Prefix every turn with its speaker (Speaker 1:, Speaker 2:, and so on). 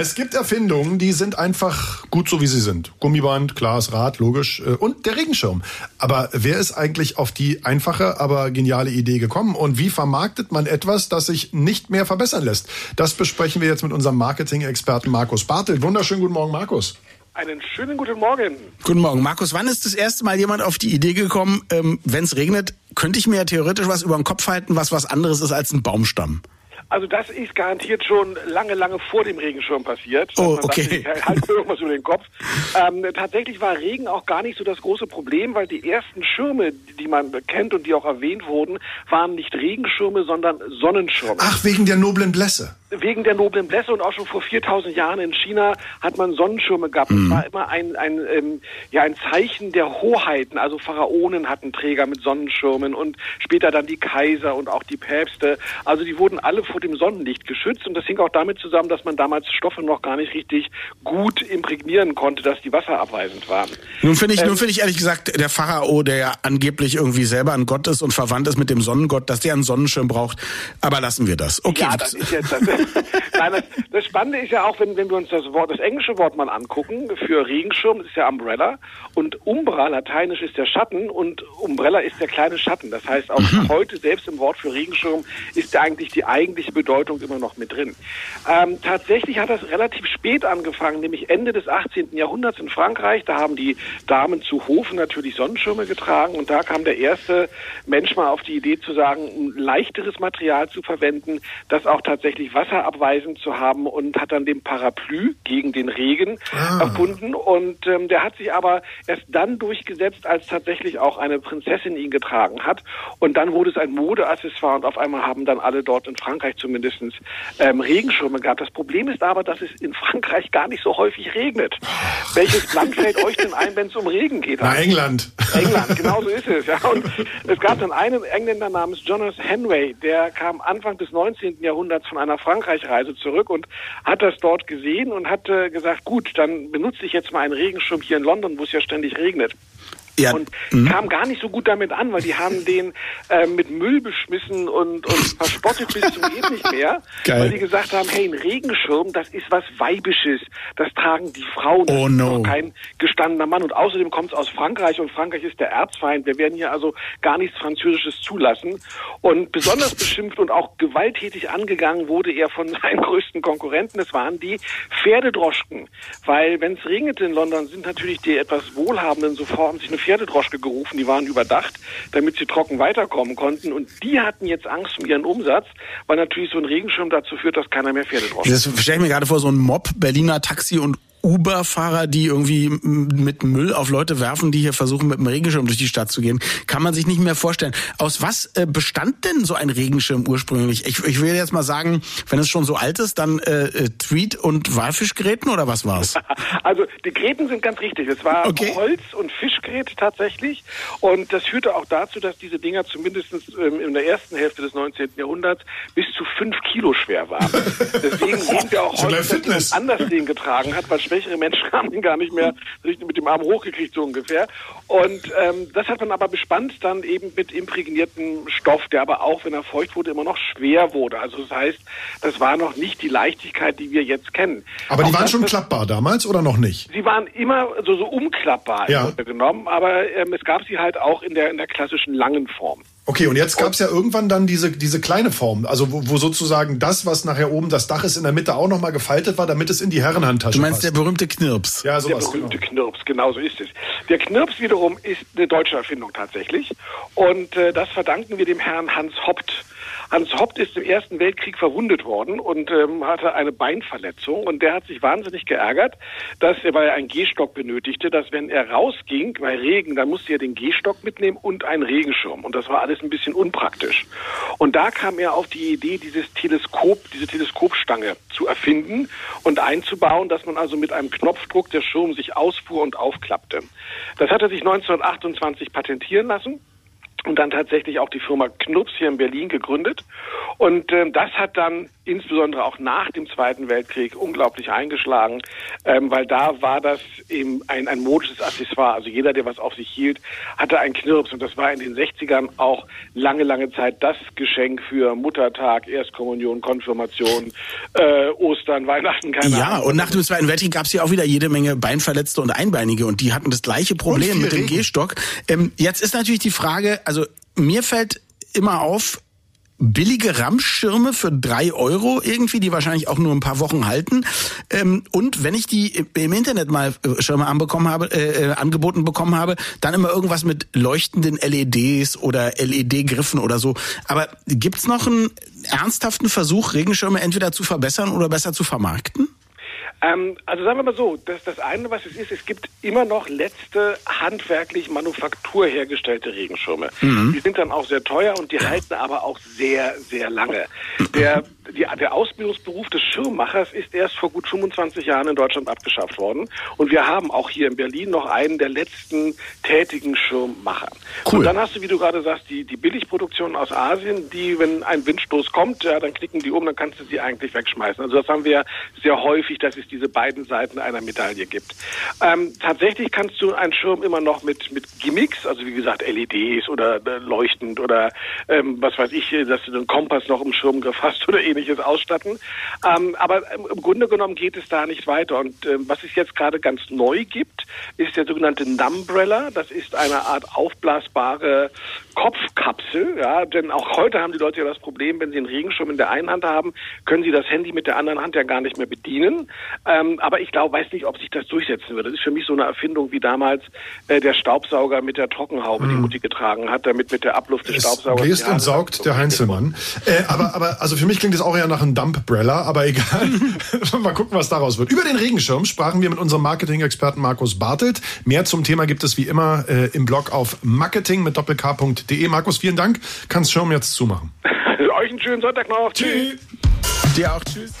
Speaker 1: es gibt Erfindungen, die sind einfach gut so, wie sie sind. Gummiband, Glas, Rad, logisch. Äh, und der Regenschirm. Aber wer ist eigentlich auf die einfache, aber geniale Idee gekommen? Und wie vermarktet man etwas, das sich nicht mehr verbessern lässt? Das besprechen wir jetzt mit unserem Marketing-Experten Markus Bartel. Wunderschönen guten Morgen, Markus.
Speaker 2: Einen schönen guten Morgen.
Speaker 3: Guten Morgen. Markus, wann ist das erste Mal jemand auf die Idee gekommen, ähm, wenn es regnet, könnte ich mir ja theoretisch was über den Kopf halten, was was anderes ist als ein Baumstamm?
Speaker 2: Also das ist garantiert schon lange, lange vor dem Regenschirm passiert.
Speaker 3: Oh, okay.
Speaker 2: Dachte, halt irgendwas über den Kopf. Ähm, tatsächlich war Regen auch gar nicht so das große Problem, weil die ersten Schirme, die man kennt und die auch erwähnt wurden, waren nicht Regenschirme, sondern Sonnenschirme.
Speaker 1: Ach, wegen der noblen Blässe
Speaker 2: wegen der noblen Blässe und auch schon vor 4000 Jahren in China hat man Sonnenschirme gehabt. Mhm. Das war immer ein, ein, ähm, ja, ein Zeichen der Hoheiten. Also Pharaonen hatten Träger mit Sonnenschirmen und später dann die Kaiser und auch die Päpste. Also die wurden alle vor dem Sonnenlicht geschützt und das hing auch damit zusammen, dass man damals Stoffe noch gar nicht richtig gut imprägnieren konnte, dass die wasserabweisend waren.
Speaker 3: Nun finde ich, ähm, nun finde ich ehrlich gesagt, der Pharao, der ja angeblich irgendwie selber ein Gott ist und verwandt ist mit dem Sonnengott, dass der einen Sonnenschirm braucht. Aber lassen wir das. Okay.
Speaker 2: Ja, das ist jetzt das Nein, das, das, Spannende ist ja auch, wenn, wenn wir uns das Wort, das englische Wort mal angucken, für Regenschirm, das ist ja Umbrella und Umbra, lateinisch ist der Schatten und Umbrella ist der kleine Schatten. Das heißt, auch mhm. heute selbst im Wort für Regenschirm ist ja eigentlich die eigentliche Bedeutung immer noch mit drin. Ähm, tatsächlich hat das relativ spät angefangen, nämlich Ende des 18. Jahrhunderts in Frankreich. Da haben die Damen zu Hofen natürlich Sonnenschirme getragen und da kam der erste Mensch mal auf die Idee zu sagen, ein leichteres Material zu verwenden, das auch tatsächlich Wasser wasserabweisend zu haben und hat dann den Parapluie gegen den Regen ah. erfunden. Und ähm, der hat sich aber erst dann durchgesetzt, als tatsächlich auch eine Prinzessin ihn getragen hat. Und dann wurde es ein Modeaccessoire und auf einmal haben dann alle dort in Frankreich zumindest ähm, Regenschirme gehabt. Das Problem ist aber, dass es in Frankreich gar nicht so häufig regnet. Welches Land fällt euch denn ein, wenn es um Regen geht?
Speaker 1: Na, England.
Speaker 2: England, genau so ist es. Ja. Und es gab dann einen Engländer namens Jonas Henry, der kam Anfang des 19. Jahrhunderts von einer Frankreich Frankreich-Reise zurück und hat das dort gesehen und hat äh, gesagt, gut, dann benutze ich jetzt mal einen Regenschirm hier in London, wo es ja ständig regnet. Ja. Und mhm. kam gar nicht so gut damit an, weil die haben den äh, mit Müll beschmissen und, und verspottet bis zum geht nicht mehr, Geil. weil die gesagt haben, hey, ein Regenschirm, das ist was Weibisches, das tragen die Frauen, das
Speaker 3: oh, no.
Speaker 2: kein gestandener Mann und außerdem kommt es aus Frankreich und Frankreich ist der Erzfeind, wir werden hier also gar nichts Französisches zulassen und besonders beschimpft und auch gewalttätig angegangen wurde er von seinen größten Konkurrenten, das waren die Pferdedroschken, weil wenn es regnete in London, sind natürlich die etwas Wohlhabenden sofort sich eine Pferdedroschke gerufen, die waren überdacht, damit sie trocken weiterkommen konnten. Und die hatten jetzt Angst um ihren Umsatz, weil natürlich so ein Regenschirm dazu führt, dass keiner mehr Pferdedroschken.
Speaker 3: Das stelle ich mir gerade vor, so ein Mob Berliner Taxi und Uber-Fahrer, die irgendwie mit Müll auf Leute werfen, die hier versuchen, mit dem Regenschirm durch die Stadt zu gehen, kann man sich nicht mehr vorstellen. Aus was äh, bestand denn so ein Regenschirm ursprünglich? Ich, ich will jetzt mal sagen, wenn es schon so alt ist, dann äh, äh Tweet- und Walfischgräten oder was war's?
Speaker 2: Also die Gräten sind ganz richtig. Es war okay. Holz- und Fischgrät tatsächlich. Und das führte auch dazu, dass diese Dinger zumindest ähm, in der ersten Hälfte des 19. Jahrhunderts bis zu fünf Kilo schwer waren. Deswegen sehen wir auch heute, dass man anders den getragen hat, weil schwächere Menschen haben ihn gar nicht mehr mit dem Arm hochgekriegt, so ungefähr. Und ähm, das hat man aber bespannt dann eben mit imprägniertem Stoff, der aber auch, wenn er feucht wurde, immer noch schwer wurde. Also das heißt, das war noch nicht die Leichtigkeit, die wir jetzt kennen.
Speaker 1: Aber die auch waren schon klappbar damals oder noch nicht?
Speaker 2: Sie waren immer so, so umklappbar ja. genommen, aber ähm, es gab sie halt auch in der, in der klassischen langen Form.
Speaker 1: Okay, und jetzt gab es ja irgendwann dann diese, diese kleine Form, also wo, wo sozusagen das, was nachher oben das Dach ist, in der Mitte auch nochmal gefaltet war, damit es in die Herrenhandtasche
Speaker 3: Du meinst
Speaker 1: passt.
Speaker 3: der berühmte Knirps?
Speaker 2: Ja, sowas, Der berühmte genau. Knirps, genau so ist es. Der Knirps wiederum ist eine deutsche Erfindung tatsächlich und äh, das verdanken wir dem Herrn Hans Hoppt. Hans Hoppt ist im Ersten Weltkrieg verwundet worden und ähm, hatte eine Beinverletzung und der hat sich wahnsinnig geärgert, dass er, weil er einen Gehstock benötigte, dass wenn er rausging bei Regen, dann musste er den Gehstock mitnehmen und einen Regenschirm und das war alles ein bisschen unpraktisch. Und da kam er auf die Idee, dieses Teleskop, diese Teleskopstange zu erfinden und einzubauen, dass man also mit einem Knopfdruck der Schirm sich ausfuhr und aufklappte. Das hat er sich 1928 patentieren lassen und dann tatsächlich auch die Firma Knups hier in Berlin gegründet. Und ähm, das hat dann insbesondere auch nach dem Zweiten Weltkrieg unglaublich eingeschlagen, ähm, weil da war das eben ein, ein modisches Accessoire. Also jeder, der was auf sich hielt, hatte einen Knirps und das war in den 60ern auch lange, lange Zeit das Geschenk für Muttertag, Erstkommunion, Konfirmation, äh, Ostern, Weihnachten, keine
Speaker 3: Ja,
Speaker 2: Ahnung.
Speaker 3: und nach dem Zweiten Weltkrieg gab es ja auch wieder jede Menge Beinverletzte und Einbeinige und die hatten das gleiche Problem mit dem
Speaker 1: Regen.
Speaker 3: Gehstock. Ähm, jetzt ist natürlich die Frage, also mir fällt immer auf, billige Ramschirme für drei Euro irgendwie, die wahrscheinlich auch nur ein paar Wochen halten. Ähm, und wenn ich die im Internet mal äh, Schirme anbekommen habe, äh, äh, angeboten bekommen habe, dann immer irgendwas mit leuchtenden LEDs oder LED-Griffen oder so. Aber gibt's noch einen ernsthaften Versuch, Regenschirme entweder zu verbessern oder besser zu vermarkten?
Speaker 2: Ähm, also sagen wir mal so, das, das eine, was es ist, es gibt immer noch letzte handwerklich Manufaktur hergestellte Regenschirme. Die sind dann auch sehr teuer und die halten aber auch sehr, sehr lange. Der, die, der Ausbildungsberuf des Schirmmachers ist erst vor gut 25 Jahren in Deutschland abgeschafft worden. Und wir haben auch hier in Berlin noch einen der letzten tätigen Schirmmacher.
Speaker 3: Cool.
Speaker 2: Und dann hast du, wie du gerade sagst, die, die Billigproduktion aus Asien, die, wenn ein Windstoß kommt, ja, dann knicken die um, dann kannst du sie eigentlich wegschmeißen. Also das haben wir sehr häufig, dass es diese beiden Seiten einer Medaille gibt. Ähm, tatsächlich kannst du einen Schirm immer noch mit, mit Gimmicks, also wie gesagt LEDs oder äh, leuchtend oder ähm, was weiß ich, dass du den Kompass noch im Schirmgriff hast oder ähnliches ausstatten. Ähm, aber im, Grunde genommen geht es da nicht weiter. Und ähm, was es jetzt gerade ganz neu gibt, ist der sogenannte Numbrella. Das ist eine Art aufblasbare Kopfkapsel. Ja, denn auch heute haben die Leute ja das Problem, wenn sie einen Regenschirm in der einen Hand haben, können sie das Handy mit der anderen Hand ja gar nicht mehr bedienen. Ähm, aber ich glaube, weiß nicht, ob sich das durchsetzen wird. Das ist für mich so eine Erfindung wie damals äh, der Staubsauger mit der Trockenhaube, die Mutti getragen hat, damit mit der Abluft des
Speaker 1: Es
Speaker 2: Staubsaugers.
Speaker 1: bläst
Speaker 2: die
Speaker 1: und saugt der Heinzelmann. Äh, aber, aber also für mich klingt es auch eher nach einem Dumpbrella, aber egal. Mal gucken, was daraus wird. Über den Regenschirm sprachen wir mit unserem Marketing-Experten Markus Bartelt. Mehr zum Thema gibt es wie immer äh, im Blog auf marketing mit doppelk.de. Markus, vielen Dank. Kannst Schirm jetzt zumachen.
Speaker 2: Euch einen schönen Sonntag noch. Tschüss.
Speaker 3: Dir auch tschüss.